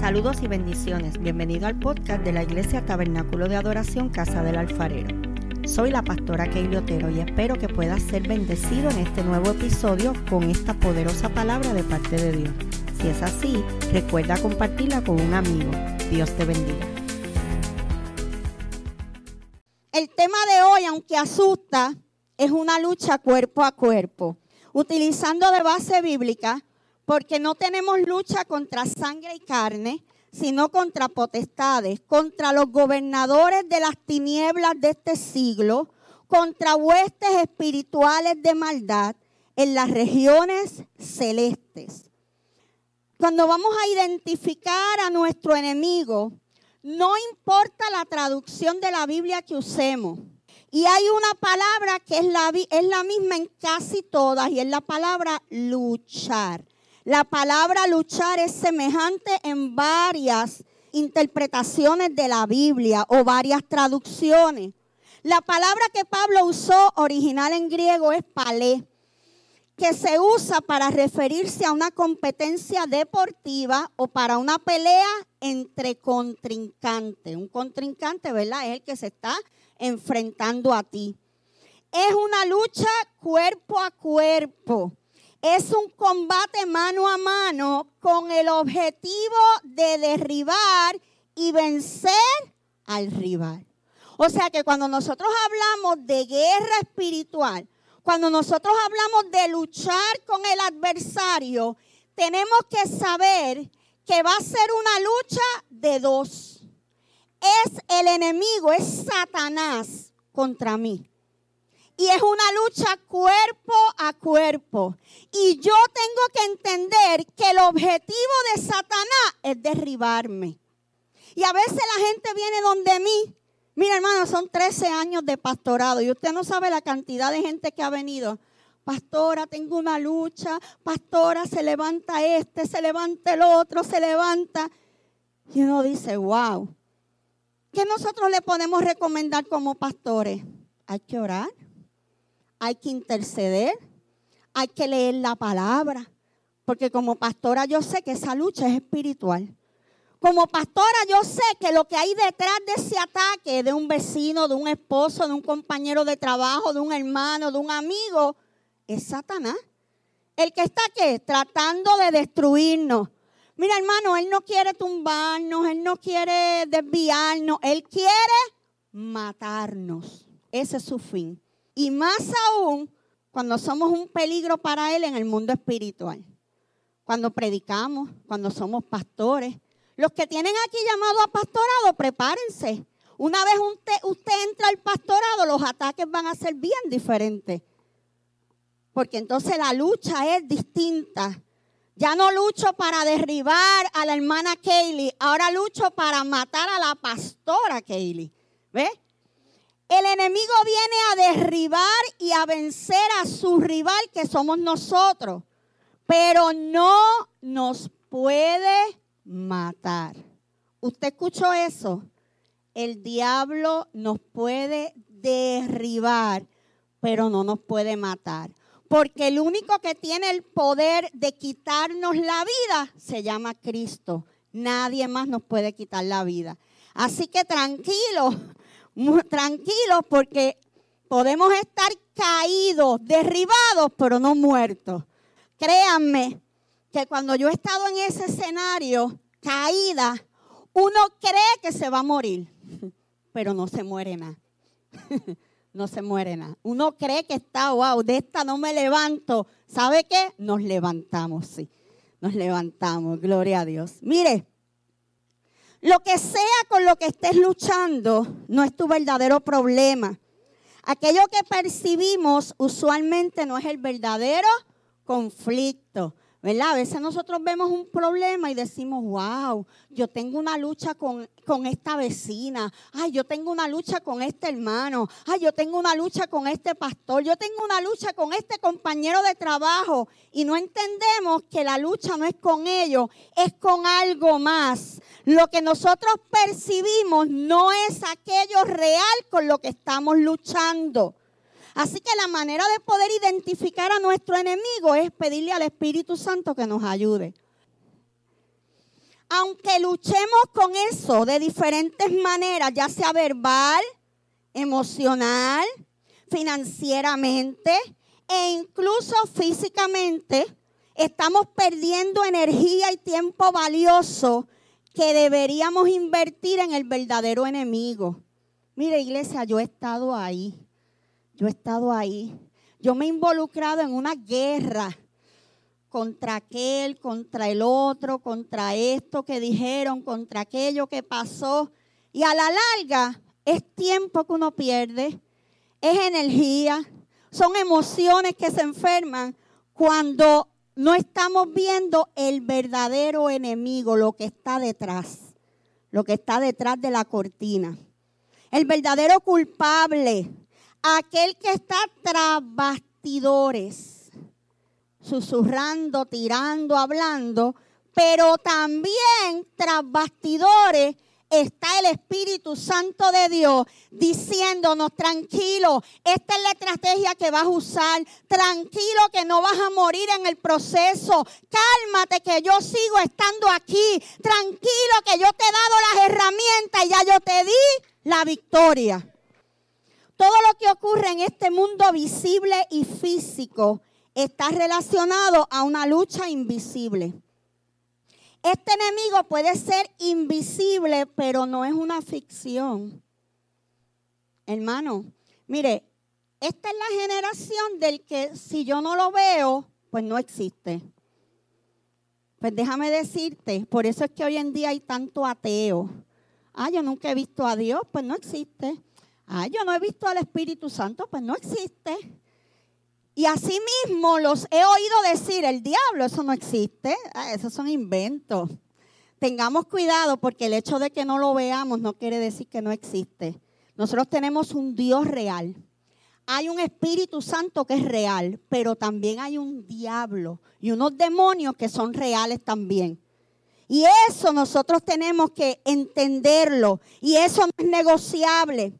Saludos y bendiciones. Bienvenido al podcast de la Iglesia Tabernáculo de Adoración Casa del Alfarero. Soy la pastora Keili Otero y espero que puedas ser bendecido en este nuevo episodio con esta poderosa palabra de parte de Dios. Si es así, recuerda compartirla con un amigo. Dios te bendiga. El tema de hoy, aunque asusta, es una lucha cuerpo a cuerpo. Utilizando de base bíblica, porque no tenemos lucha contra sangre y carne, sino contra potestades, contra los gobernadores de las tinieblas de este siglo, contra huestes espirituales de maldad en las regiones celestes. Cuando vamos a identificar a nuestro enemigo, no importa la traducción de la Biblia que usemos. Y hay una palabra que es la, misma en casi todas y es la palabra luchar. La palabra luchar es semejante en varias interpretaciones de la Biblia o varias traducciones. La palabra que Pablo usó original en griego es palé, que se usa para referirse a una competencia deportiva o para una pelea entre contrincantes. Un contrincante, ¿verdad? Es el que se está enfrentando a ti. Es una lucha cuerpo a cuerpo es un combate mano a mano con el objetivo de derribar y vencer al rival. O sea que cuando nosotros hablamos de guerra espiritual, cuando nosotros hablamos de luchar con el adversario, tenemos que saber que va a ser una lucha de dos. Es el enemigo, es Satanás contra mí. Y es una lucha cuerpo a cuerpo. Y yo tengo que entender que el objetivo de Satanás es derribarme. Y a veces la gente viene donde mí. Mira, hermano, son 13 años de pastorado y usted no sabe la cantidad de gente que ha venido. Pastora, tengo una lucha. Pastora, se levanta este, se levanta el otro, se levanta. Y uno dice, wow. ¿Qué nosotros le podemos recomendar como pastores? Hay que orar hay que interceder, hay que leer la palabra, porque como pastora yo sé que esa lucha es espiritual. Como pastora yo sé que lo que hay detrás de ese ataque de un vecino, de un esposo, de un compañero de trabajo, de un hermano, de un amigo, es Satanás. El que está tratando de destruirnos. Mira hermano, él no quiere tumbarnos, él no quiere desviarnos, él quiere matarnos. Ese es su fin. Y más aún cuando somos un peligro para Él en el mundo espiritual. Cuando predicamos, cuando somos pastores. Los que tienen aquí llamado a pastorado, prepárense. Una vez usted, entra al pastorado, los ataques van a ser bien diferentes. Porque entonces la lucha es distinta. Ya no lucho para derribar a la hermana Kaylee, ahora lucho para matar a la pastora Kaylee. ¿Ves? El enemigo viene a derribar y a vencer a su rival que somos nosotros, pero no nos puede matar. ¿Usted escuchó eso? El diablo nos puede derribar, pero no nos puede matar. Porque el único que tiene el poder de quitarnos la vida se llama Cristo. Nadie más nos puede quitar la vida. Así que tranquilo, tranquilos porque podemos estar caídos, derribados, pero no muertos. Créanme que cuando yo he estado en ese escenario, caída, uno cree que se va a morir, pero no se muere nada. no se muere nada. Uno cree que está, wow, de esta no me levanto. ¿Sabe qué? Nos levantamos, sí. Nos levantamos, gloria a Dios. Mire, lo que sea con lo que estés luchando no es tu verdadero problema. Aquello que percibimos usualmente no es el verdadero conflicto. ¿Verdad? A veces nosotros vemos un problema y decimos, wow, yo tengo una lucha con, con, esta vecina, ay, yo tengo una lucha con este hermano, ay, yo tengo una lucha con este pastor, yo tengo una lucha con este compañero de trabajo y no entendemos que la lucha no es con ellos, es con algo más. Lo que nosotros percibimos no es aquello real con lo que estamos luchando. Así que la manera de poder identificar a nuestro enemigo es pedirle al Espíritu Santo que nos ayude. aunque luchemos con eso de diferentes maneras, ya sea verbal, emocional, financieramente e incluso físicamente, estamos perdiendo energía y tiempo valioso que deberíamos invertir en el verdadero enemigo. Mire, iglesia, yo he estado ahí. Yo he estado ahí. Yo me he involucrado en una guerra contra aquel, contra el otro, contra esto que dijeron, contra aquello que pasó. Y a la larga es tiempo que uno pierde, es energía, son emociones que se enferman cuando no estamos viendo el verdadero enemigo, lo que está detrás, lo que está detrás de la cortina. El verdadero culpable, aquel que está tras bastidores, susurrando, tirando, hablando, pero también tras bastidores está el Espíritu Santo de Dios diciéndonos, tranquilo, esta es la estrategia que vas a usar, tranquilo que no vas a morir en el proceso, cálmate que yo sigo estando aquí, tranquilo que yo te he dado las herramientas y ya yo te di la victoria. Todo lo que ocurre en este mundo visible y físico está relacionado a una lucha invisible. Este enemigo puede ser invisible, pero no es una ficción. Hermano, mire, esta es la generación del que si yo no lo veo, pues no existe. Pues déjame decirte, por eso es que hoy en día hay tanto ateo. Ah, yo nunca he visto a Dios, pues no existe. Ah, yo no he visto al Espíritu Santo, pues no existe. Y asimismo los he oído decir, el diablo, eso no existe, ah, esos son inventos. Tengamos cuidado porque el hecho de que no lo veamos no quiere decir que no existe. Nosotros tenemos un Dios real. Hay un Espíritu Santo que es real, pero también hay un diablo y unos demonios que son reales también. Y eso nosotros tenemos que entenderlo y eso no es negociable.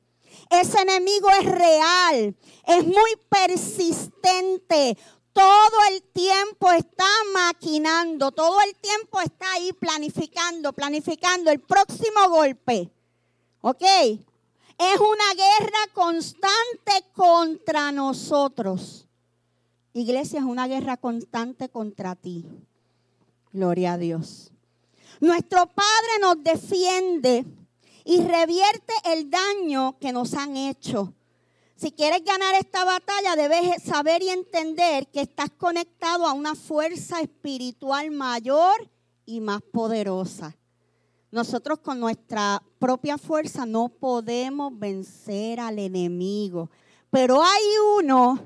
Ese enemigo es real, es muy persistente. Todo el tiempo está maquinando, todo el tiempo está ahí planificando, planificando el próximo golpe. ¿Ok? Es una guerra constante contra nosotros. Iglesia, es una guerra constante contra ti. Gloria a Dios. Nuestro Padre nos defiende y revierte el daño que nos han hecho. Si quieres ganar esta batalla, debes saber y entender que estás conectado a una fuerza espiritual mayor y más poderosa. Nosotros con nuestra propia fuerza no podemos vencer al enemigo, pero hay uno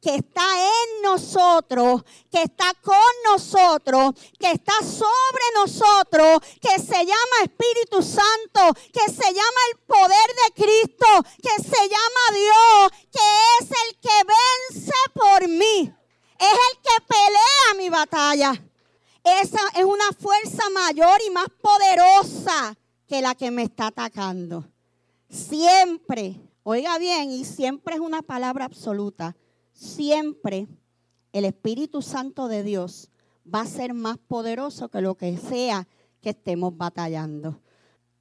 que está en nosotros, que está con nosotros, que está sobre nosotros, que se llama Espíritu Santo, que se llama el poder de Cristo, que se llama Dios, que es el que vence por mí, es el que pelea mi batalla. Esa es una fuerza mayor y más poderosa que la que me está atacando. Siempre, oiga bien, y siempre es una palabra absoluta siempre el Espíritu Santo de Dios va a ser más poderoso que lo que sea que estemos batallando.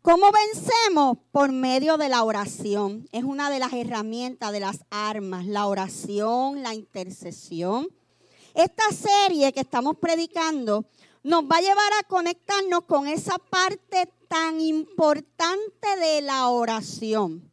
¿Cómo vencemos? Por medio de la oración. Es una de las herramientas, de las armas, la oración, la intercesión. Esta serie que estamos predicando nos va a llevar a conectarnos con esa parte tan importante de la oración.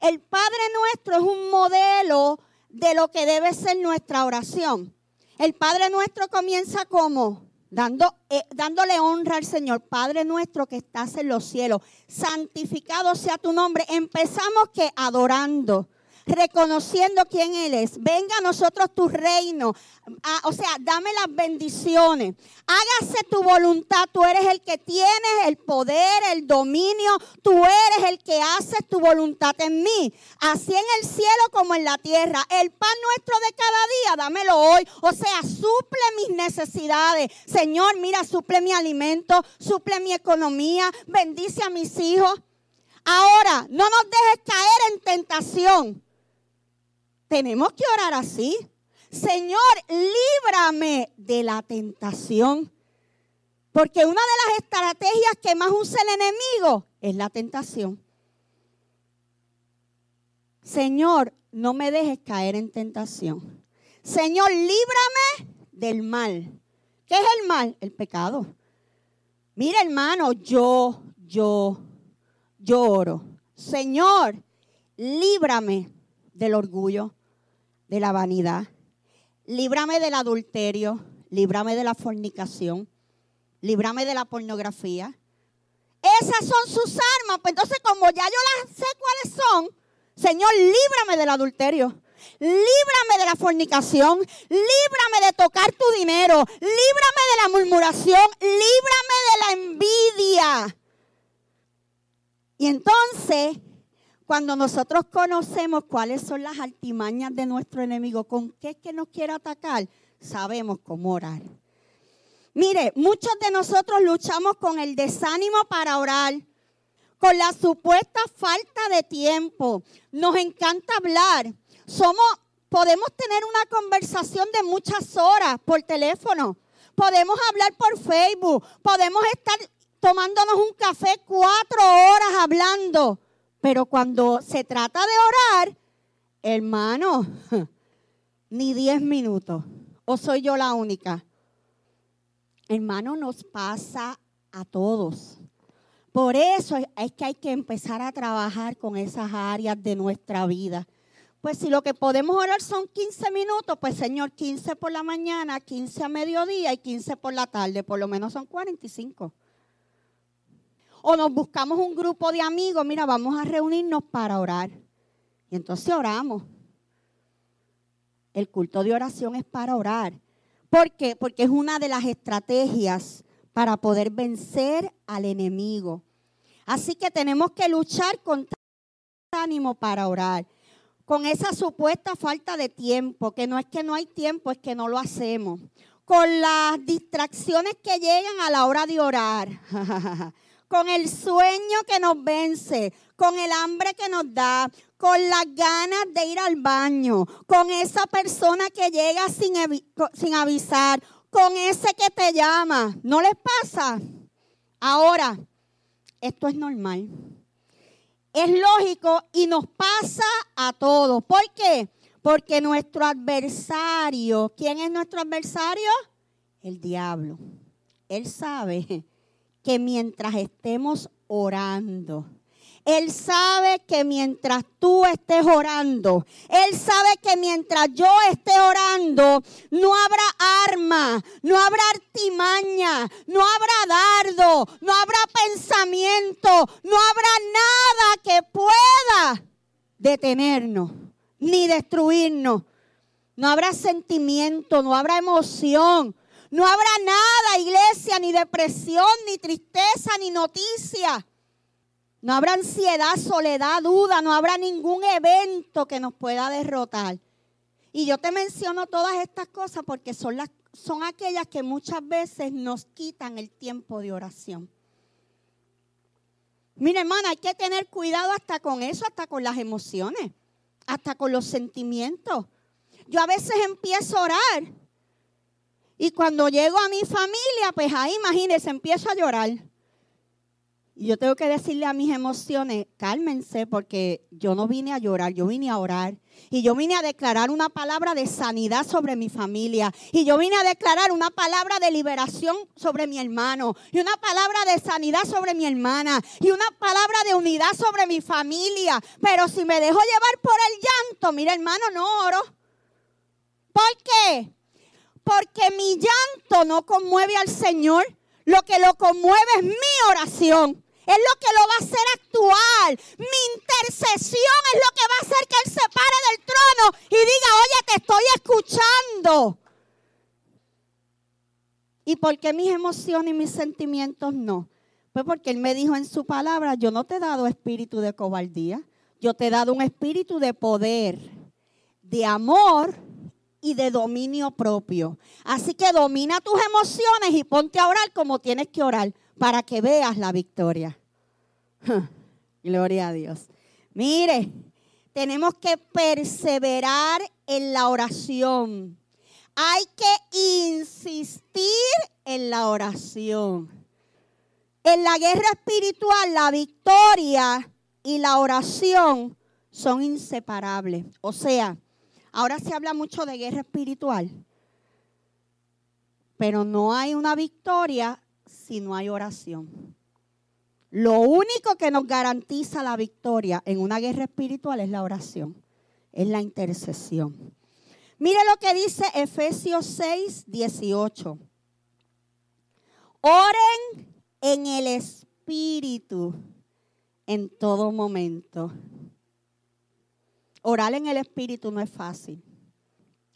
El Padre nuestro es un modelo de lo que debe ser nuestra oración. El Padre nuestro comienza como dando, eh, dándole honra al Señor, Padre nuestro que estás en los cielos, santificado sea tu nombre. Empezamos que adorando reconociendo quién Él es. Venga a nosotros tu reino. Ah, o sea, dame las bendiciones. Hágase tu voluntad. Tú eres el que tienes el poder, el dominio. Tú eres el que haces tu voluntad en mí. Así en el cielo como en la tierra. El pan nuestro de cada día, dámelo hoy. O sea, suple mis necesidades. Señor, mira, suple mi alimento, suple mi economía. Bendice a mis hijos. Ahora, no nos dejes caer en tentación tenemos que orar así. Señor, líbrame de la tentación. Porque una de las estrategias que más usa el enemigo es la tentación. Señor, no me dejes caer en tentación. Señor, líbrame del mal. ¿Qué es el mal? El pecado. Mira, hermano, yo, yo, lloro. Señor, líbrame del orgullo, de la vanidad. Líbrame del adulterio, líbrame de la fornicación, líbrame de la pornografía. Esas son sus armas. Pues entonces, como ya yo las sé cuáles son, Señor, líbrame del adulterio. Líbrame de la fornicación, líbrame de tocar tu dinero, líbrame de la murmuración, líbrame de la envidia. Y entonces, cuando nosotros conocemos cuáles son las altimañas de nuestro enemigo, con qué es que nos quiere atacar, sabemos cómo orar. Mire, muchos de nosotros luchamos con el desánimo para orar, con la supuesta falta de tiempo. Nos encanta hablar. Somos, podemos tener una conversación de muchas horas por teléfono. Podemos hablar por Facebook. Podemos estar tomándonos un café cuatro horas hablando. Pero cuando se trata de orar, hermano, ni diez minutos. ¿O soy yo la única? Hermano, nos pasa a todos. Por eso es que hay que empezar a trabajar con esas áreas de nuestra vida. Pues si lo que podemos orar son 15 minutos, pues Señor, 15 por la mañana, 15 a mediodía y 15 por la tarde, por lo menos son 45. O nos buscamos un grupo de amigos, mira, vamos a reunirnos para orar. Y entonces oramos. El culto de oración es para orar. ¿Por qué? Porque es una de las estrategias para poder vencer al enemigo. Así que tenemos que luchar con ánimo para orar. Con esa supuesta falta de tiempo, que no es que no hay tiempo, es que no lo hacemos. Con las distracciones que llegan a la hora de orar. con el sueño que nos vence, con el hambre que nos da, con las ganas de ir al baño, con esa persona que llega sin, sin avisar, con ese que te llama. ¿No les pasa? Ahora, esto es normal. Es lógico y nos pasa a todos. ¿Por qué? Porque nuestro adversario, ¿quién es nuestro adversario? El diablo. Él sabe que mientras estemos orando, él sabe que mientras tú estés orando, Él sabe que mientras yo esté orando, no habrá arma, no habrá artimaña, no habrá dardo, no habrá pensamiento, no habrá nada que pueda detenernos ni destruirnos. No habrá sentimiento, no habrá emoción, no habrá nada, iglesia, ni depresión, ni tristeza, ni noticia. No habrá ansiedad, soledad, duda, no habrá ningún evento que nos pueda derrotar. Y yo te menciono todas estas cosas porque son, las, son aquellas que muchas veces nos quitan el tiempo de oración. Mira, hermana, hay que tener cuidado hasta con eso, hasta con las emociones, hasta con los sentimientos. Yo a veces empiezo a orar y cuando llego a mi familia, pues ahí imagínense, empiezo a llorar. Y yo tengo que decirle a mis emociones, cálmense, porque yo no vine a llorar, yo vine a orar. Y yo vine a declarar una palabra de sanidad sobre mi familia. Y yo vine a declarar una palabra de liberación sobre mi hermano. Y una palabra de sanidad sobre mi hermana. Y una palabra de unidad sobre mi familia. Pero si me dejo llevar por el llanto, mira hermano, no oro. ¿Por qué? Porque mi llanto no conmueve al Señor. Lo que lo conmueve es mi oración es lo que lo va a hacer actuar. Mi intercesión es lo que va a hacer que Él se pare del trono y diga, oye, te estoy escuchando. ¿Y por qué mis emociones y mis sentimientos no? Pues porque Él me dijo en su palabra, yo no te he dado espíritu de cobardía, yo te he dado un espíritu de poder, de amor y de dominio propio. Así que domina tus emociones y ponte a orar como tienes que orar para que veas la victoria. Gloria a Dios. Mire, tenemos que perseverar en la oración. hay que insistir en la oración. En la guerra espiritual, la victoria y la oración son inseparables. O sea, ahora se habla mucho de guerra espiritual, pero no hay una victoria si no hay oración. Lo único que nos garantiza la victoria en una guerra espiritual es la oración, es la intercesión. Mire lo que dice Efesios 6, 18. Oren en el Espíritu en todo momento. Orar en el Espíritu no es fácil.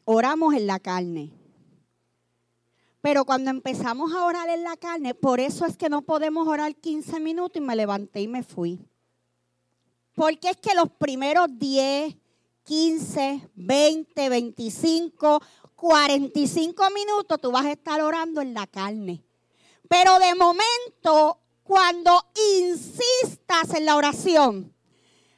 Oramos en la carne. Pero cuando empezamos a orar en la carne, por eso es que no podemos orar 15 minutos y me levanté y me fui. Porque es que los primeros 10, 15, 20, 25, 45 minutos tú vas a estar orando en la carne. Pero de momento, cuando insistas en la oración,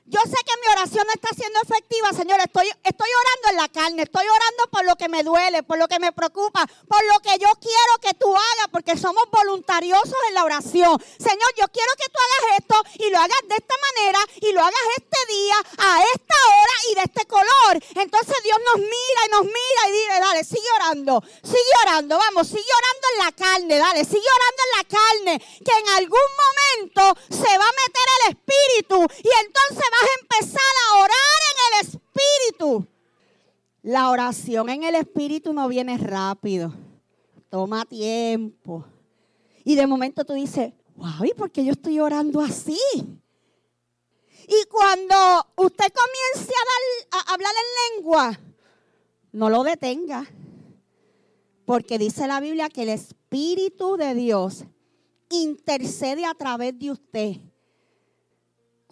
yo sé que mi oración no está siendo efectiva, Señor. Estoy, estoy orando en la carne, estoy orando por lo que me duele, por lo que me preocupa, por lo que yo quiero que tú hagas, porque somos voluntariosos en la oración. Señor, yo quiero que tú hagas esto y lo hagas de esta manera y lo hagas este día, a esta hora y de este color. Entonces Dios nos mira y nos mira y dice, dale, sigue orando, sigue orando, vamos, sigue orando en la carne, dale, sigue orando en la carne, que en algún momento se va a meter el espíritu y entonces a empezar a orar en el Espíritu. La oración en el Espíritu no viene rápido. Toma tiempo. Y de momento tú dices, wow, ¿y por qué yo estoy orando así? Y cuando usted comience a, a hablar en lengua, no lo detenga. Porque dice la Biblia que el Espíritu de Dios intercede a través de usted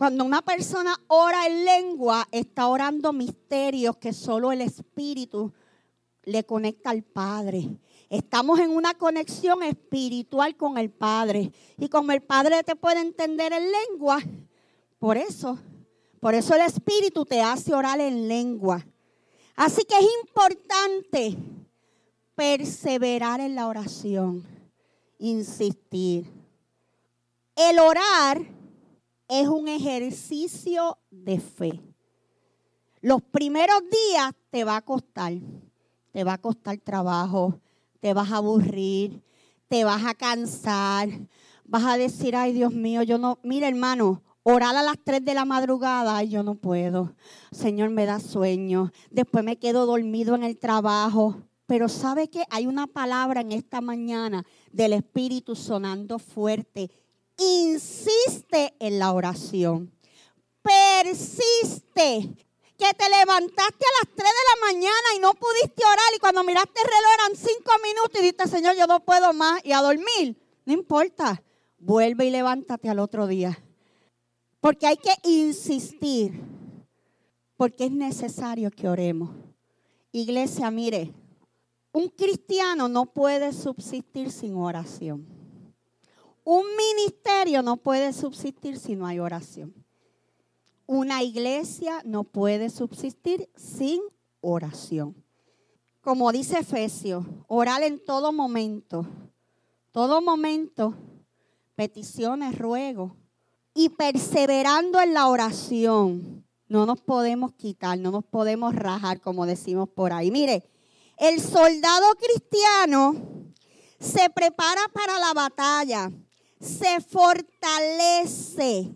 cuando una persona ora en lengua, está orando misterios que solo el Espíritu le conecta al Padre. Estamos en una conexión espiritual con el Padre. Y como el Padre te puede entender en lengua, por eso, por eso el Espíritu te hace orar en lengua. Así que es importante perseverar en la oración, insistir. El orar es un ejercicio de fe. Los primeros días te va a costar, te va a costar trabajo, te vas a aburrir, te vas a cansar, vas a decir, ay Dios mío, yo no, mira hermano, orar a las 3 de la madrugada, ay, yo no puedo. Señor, me da sueño. Después me quedo dormido en el trabajo. Pero sabe que hay una palabra en esta mañana del Espíritu sonando fuerte insiste en la oración. Persiste. Que te levantaste a las 3 de la mañana y no pudiste orar y cuando miraste el reloj eran 5 minutos y dijiste, Señor, yo no puedo más y a dormir. No importa. Vuelve y levántate al otro día. Porque hay que insistir. Porque es necesario que oremos. Iglesia, mire, un cristiano no puede subsistir sin oración. Un ministerio no puede subsistir si no hay oración. Una iglesia no puede subsistir sin oración. Como dice Efesios, orar en todo momento, todo momento, peticiones, ruegos y perseverando en la oración. No nos podemos quitar, no nos podemos rajar, como decimos por ahí. Mire, el soldado cristiano se prepara para la batalla se fortalece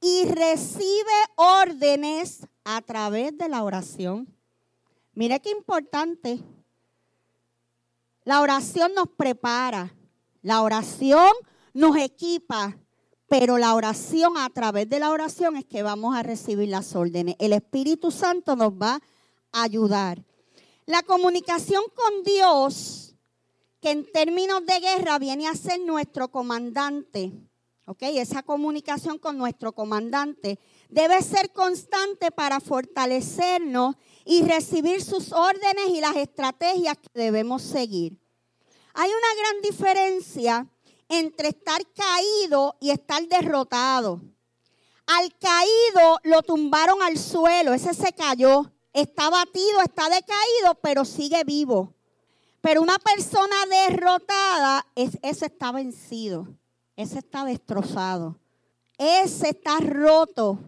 y recibe órdenes a través de la oración. Mire qué importante. La oración nos prepara, la oración nos equipa, pero la oración, a través de la oración es que vamos a recibir las órdenes. El Espíritu Santo nos va a ayudar. La comunicación con Dios que en términos de guerra viene a ser nuestro comandante. ¿Ok? Esa comunicación con nuestro comandante debe ser constante para fortalecernos y recibir sus órdenes y las estrategias que debemos seguir. Hay una gran diferencia entre estar caído y estar derrotado. Al caído lo tumbaron al suelo, ese se cayó, está batido, está decaído, pero sigue vivo. Pero una persona derrotada, es, ese está vencido, ese está destrozado, ese está roto,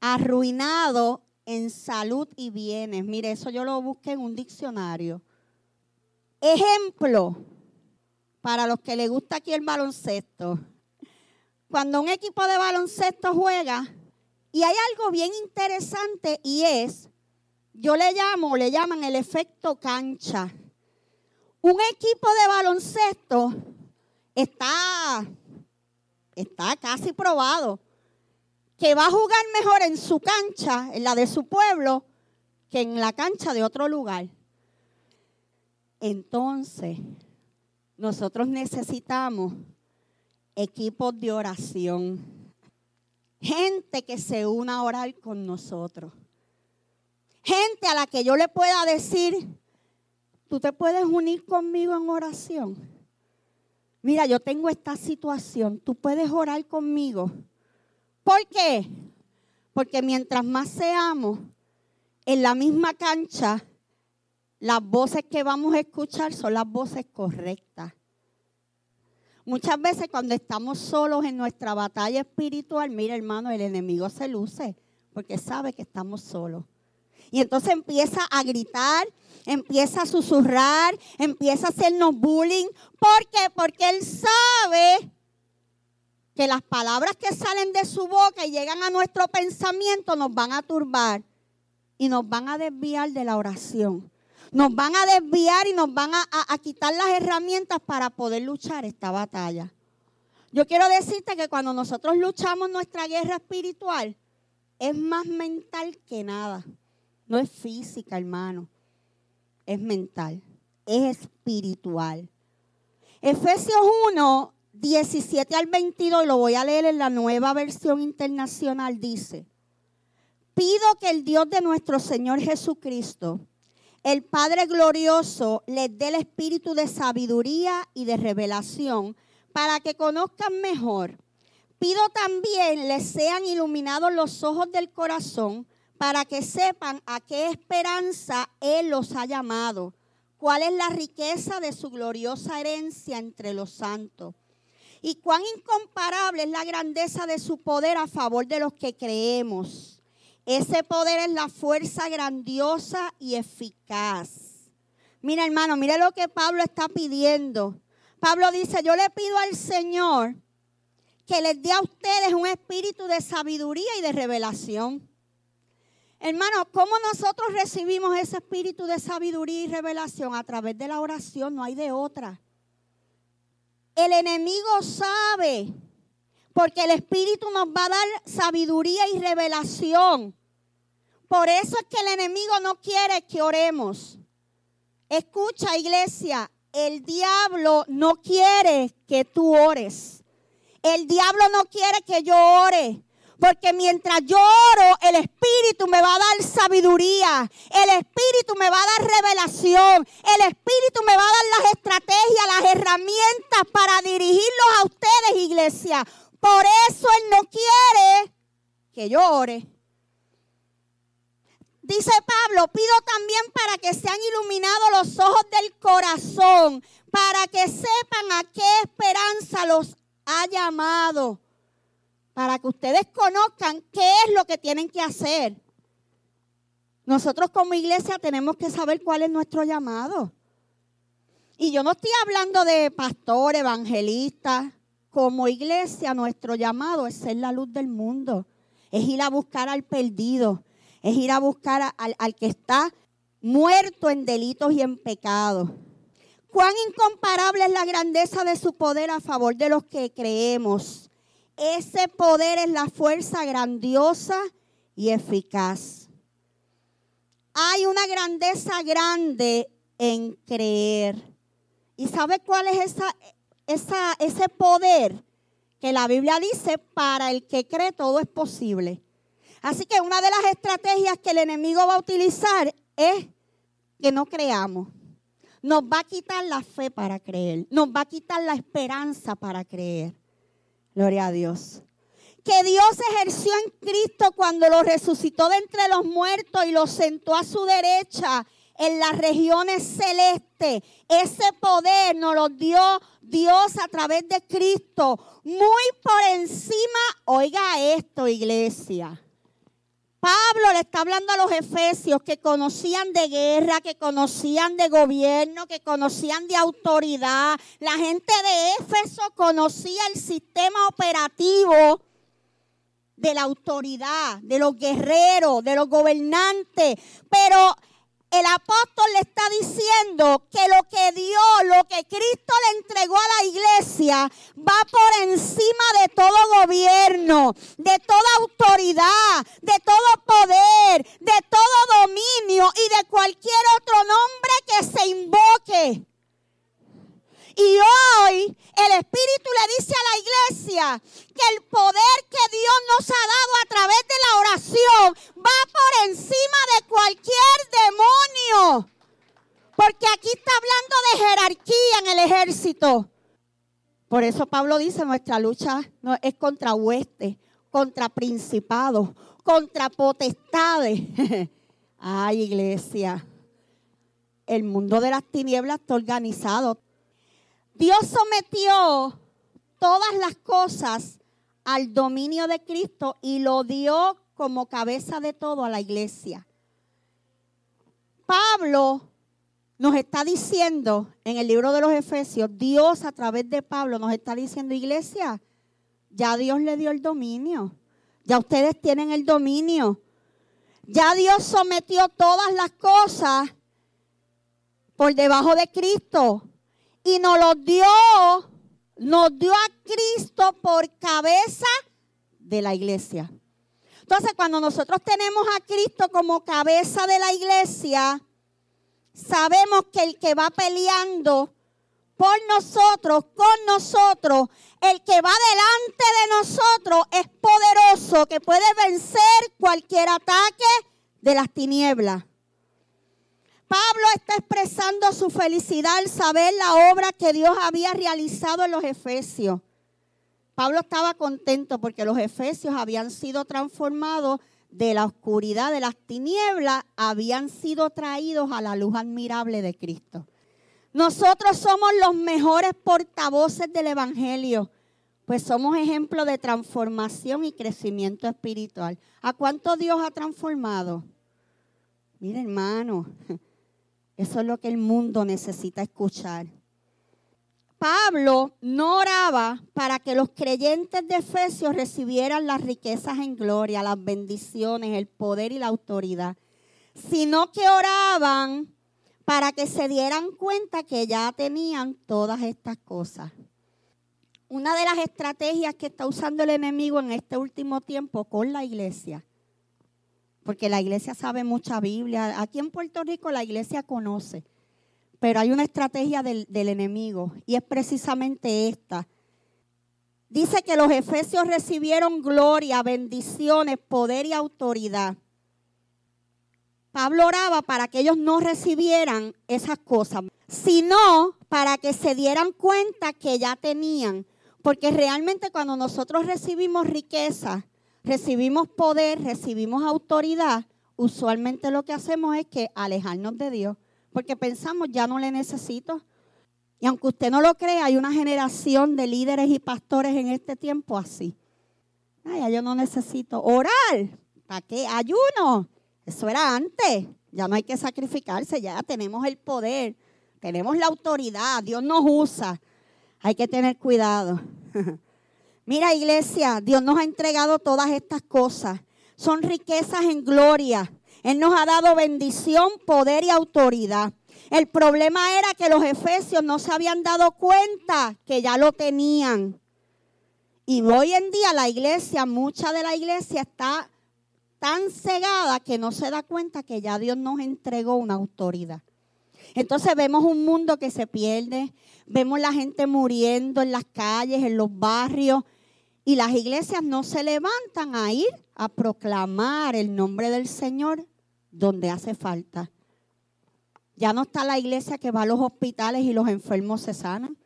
arruinado en salud y bienes. Mire, eso yo lo busqué en un diccionario. Ejemplo, para los que les gusta aquí el baloncesto. Cuando un equipo de baloncesto juega, y hay algo bien interesante y es, yo le llamo, le llaman el efecto cancha. Un equipo de baloncesto está, está casi probado que va a jugar mejor en su cancha, en la de su pueblo, que en la cancha de otro lugar. Entonces, nosotros necesitamos equipos de oración, gente que se una a orar con nosotros, gente a la que yo le pueda decir, tú te puedes unir conmigo en oración. Mira, yo tengo esta situación, tú puedes orar conmigo. ¿Por qué? Porque mientras más seamos en la misma cancha, las voces que vamos a escuchar son las voces correctas. Muchas veces cuando estamos solos en nuestra batalla espiritual, mira hermano, el enemigo se luce porque sabe que estamos solos. Y entonces empieza a gritar, empieza a susurrar, empieza a hacernos bullying. ¿Por qué? Porque él sabe que las palabras que salen de su boca y llegan a nuestro pensamiento nos van a turbar y nos van a desviar de la oración. Nos van a desviar y nos van a, quitar las herramientas para poder luchar esta batalla. Yo quiero decirte que cuando nosotros luchamos nuestra guerra espiritual, es más mental que nada. No es física, hermano. Es mental. Es espiritual. Efesios 1 17 al 22, y lo voy a leer en la nueva versión internacional, dice, pido que el Dios de nuestro Señor Jesucristo, el Padre glorioso, les dé el espíritu de sabiduría y de revelación para que conozcan mejor. Pido también les sean iluminados los ojos del corazón para que sepan a qué esperanza Él los ha llamado, cuál es la riqueza de su gloriosa herencia entre los santos y cuán incomparable es la grandeza de su poder a favor de los que creemos. Ese poder es la fuerza grandiosa y eficaz. Mira hermano, mire lo que Pablo está pidiendo. Pablo dice, yo le pido al Señor que les dé a ustedes un espíritu de sabiduría y de revelación. Hermano, ¿cómo nosotros recibimos ese espíritu de sabiduría y revelación? A través de la oración, no hay de otra. El enemigo sabe, porque el Espíritu nos va a dar sabiduría y revelación. Por eso es que el enemigo no quiere que oremos. Escucha, iglesia, el diablo no quiere que tú ores. El diablo no quiere que yo ore. Porque mientras yo oro, el Espíritu me va a dar sabiduría. El Espíritu me va a dar revelación. El Espíritu me va a dar las estrategias, las herramientas para dirigirlos a ustedes, iglesia. Por eso Él no quiere que yo ore. Dice Pablo, pido también para que sean iluminados los ojos del corazón, para que sepan a qué esperanza los ha llamado para que ustedes conozcan qué es lo que tienen que hacer. Nosotros como iglesia tenemos que saber cuál es nuestro llamado. Y yo no estoy hablando de pastor, evangelista. Como iglesia, nuestro llamado es ser la luz del mundo. Es ir a buscar al perdido. Es ir a buscar al, al que está muerto en delitos y en pecados. Cuán incomparable es la grandeza de su poder a favor de los que creemos. Ese poder es la fuerza grandiosa y eficaz. Hay una grandeza grande en creer. ¿Y sabe cuál es esa, ese poder? Que la Biblia dice, para el que cree todo es posible. Así que una de las estrategias que el enemigo va a utilizar es que no creamos. Nos va a quitar la fe para creer. Nos va a quitar la esperanza para creer. Gloria a Dios. Que Dios ejerció en Cristo cuando lo resucitó de entre los muertos y lo sentó a su derecha en las regiones celestes. Ese poder nos lo dio Dios a través de Cristo, muy por encima, oiga esto iglesia. Pablo le está hablando a los efesios que conocían de guerra, que conocían de gobierno, que conocían de autoridad. La gente de Éfeso conocía el sistema operativo de la autoridad, de los guerreros, de los gobernantes. Pero el apóstol le está diciendo que lo que Dios, lo que Cristo le entregó a la iglesia, va por encima de todo gobierno, de toda autoridad, de todo poder, de todo dominio y de cualquier otro nombre que se invoque. Y hoy el Espíritu le dice a la iglesia que el poder que Dios nos ha dado a través de la oración va por encima de cualquier demonio. Porque aquí está hablando de jerarquía en el ejército. Por eso Pablo dice, nuestra lucha es contra huestes, contra principados, contra potestades. Ay, iglesia. El mundo de las tinieblas está organizado. Dios sometió todas las cosas al dominio de Cristo y lo dio como cabeza de todo a la iglesia. Pablo nos está diciendo en el libro de los Efesios, Dios a través de Pablo nos está diciendo, iglesia, ya Dios le dio el dominio, ya ustedes tienen el dominio, ya Dios sometió todas las cosas por debajo de Cristo y nos lo dio, nos dio a Cristo por cabeza de la iglesia. Entonces, cuando nosotros tenemos a Cristo como cabeza de la iglesia, sabemos que el que va peleando por nosotros, con nosotros, el que va delante de nosotros es poderoso, que puede vencer cualquier ataque de las tinieblas. Pablo está expresando su felicidad al saber la obra que Dios había realizado en los Efesios. Pablo estaba contento porque los Efesios habían sido transformados de la oscuridad, de las tinieblas, habían sido traídos a la luz admirable de Cristo. Nosotros somos los mejores portavoces del Evangelio, pues somos ejemplos de transformación y crecimiento espiritual. ¿A cuánto Dios ha transformado? Mira, hermano, eso es lo que el mundo necesita escuchar. Pablo no oraba para que los creyentes de Efesios recibieran las riquezas en gloria, las bendiciones, el poder y la autoridad, sino que oraban para que se dieran cuenta que ya tenían todas estas cosas. Una de las estrategias que está usando el enemigo en este último tiempo con la iglesia porque la iglesia sabe mucha Biblia. Aquí en Puerto Rico la iglesia conoce, pero hay una estrategia del, enemigo y es precisamente esta. Dice que los efesios recibieron gloria, bendiciones, poder y autoridad. Pablo oraba para que ellos no recibieran esas cosas, sino para que se dieran cuenta que ya tenían. Porque realmente cuando nosotros recibimos riqueza, recibimos poder, recibimos autoridad, usualmente lo que hacemos es que alejarnos de Dios, porque pensamos, ya no le necesito. Y aunque usted no lo crea, hay una generación de líderes y pastores en este tiempo así. Ay, yo no necesito orar. ¿Para qué? Ayuno. Eso era antes. Ya no hay que sacrificarse, ya tenemos el poder, tenemos la autoridad, Dios nos usa. Hay que tener cuidado. Mira iglesia, Dios nos ha entregado todas estas cosas. Son riquezas en gloria. Él nos ha dado bendición, poder y autoridad. El problema era que los efesios no se habían dado cuenta que ya lo tenían. Y hoy en día la iglesia, mucha de la iglesia está tan cegada que no se da cuenta que ya Dios nos entregó una autoridad. Entonces vemos un mundo que se pierde, vemos la gente muriendo en las calles, en los barrios, y las iglesias no se levantan a ir a proclamar el nombre del Señor donde hace falta. Ya no está la iglesia que va a los hospitales y los enfermos se sanan.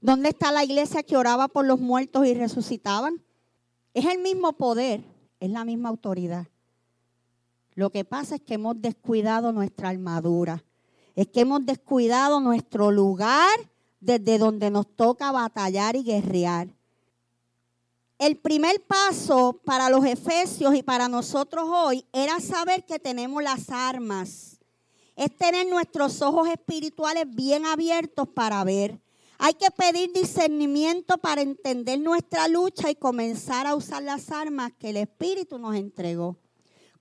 ¿Dónde está la iglesia que oraba por los muertos y resucitaban? Es el mismo poder, es la misma autoridad. Lo que pasa es que hemos descuidado nuestra armadura. Es que hemos descuidado nuestro lugar desde donde nos toca batallar y guerrear. El primer paso para los efesios y para nosotros hoy era saber que tenemos las armas. Es tener nuestros ojos espirituales bien abiertos para ver. Hay que pedir discernimiento para entender nuestra lucha y comenzar a usar las armas que el Espíritu nos entregó.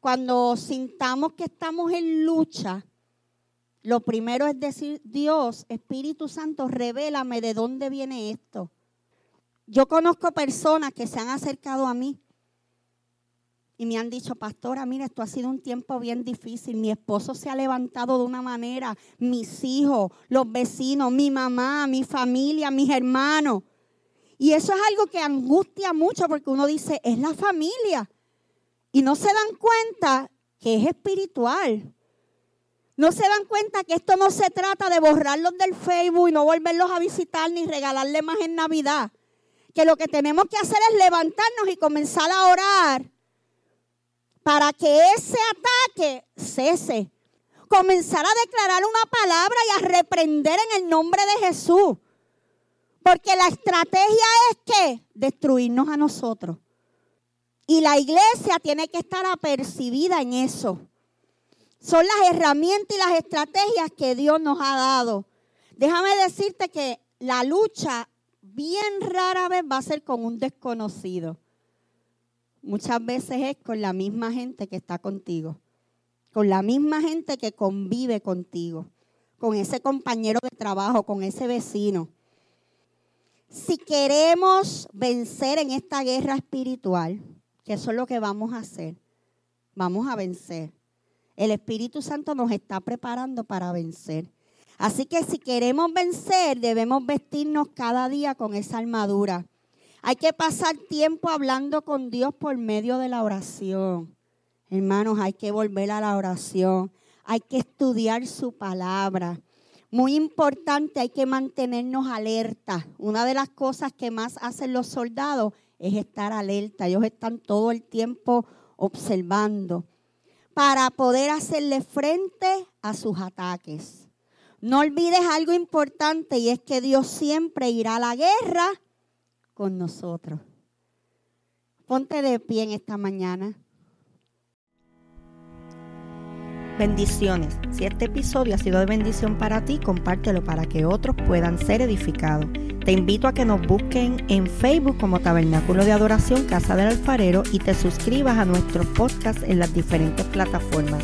Cuando sintamos que estamos en lucha, lo primero es decir, Dios, Espíritu Santo, revélame de dónde viene esto. Yo conozco personas que se han acercado a mí y me han dicho, pastora, mira, esto ha sido un tiempo bien difícil. Mi esposo se ha levantado de una manera, mis hijos, los vecinos, mi mamá, mi familia, mis hermanos. Y eso es algo que angustia mucho porque uno dice, es la familia. Y no se dan cuenta que es espiritual. No se dan cuenta que esto no se trata de borrarlos del Facebook y no volverlos a visitar ni regalarle más en Navidad que lo que tenemos que hacer es levantarnos y comenzar a orar para que ese ataque cese. Comenzar a declarar una palabra y a reprender en el nombre de Jesús. Porque la estrategia es que destruirnos a nosotros. Y la iglesia tiene que estar apercibida en eso. Son las herramientas y las estrategias que Dios nos ha dado. Déjame decirte que la lucha bien rara vez va a ser con un desconocido. Muchas veces es con la misma gente que está contigo, con la misma gente que convive contigo, con ese compañero de trabajo, con ese vecino. Si queremos vencer en esta guerra espiritual, que eso es lo que vamos a hacer, vamos a vencer. El Espíritu Santo nos está preparando para vencer. Así que si queremos vencer, debemos vestirnos cada día con esa armadura. Hay que pasar tiempo hablando con Dios por medio de la oración. Hermanos, hay que volver a la oración. Hay que estudiar su palabra. Muy importante, hay que mantenernos alerta. Una de las cosas que más hacen los soldados es estar alerta. Ellos están todo el tiempo observando para poder hacerle frente a sus ataques. No olvides algo importante y es que Dios siempre irá a la guerra con nosotros. Ponte de pie en esta mañana. Bendiciones. Si este episodio ha sido de bendición para ti, compártelo para que otros puedan ser edificados. Te invito a que nos busquen en Facebook como Tabernáculo de Adoración Casa del Alfarero y te suscribas a nuestros podcasts en las diferentes plataformas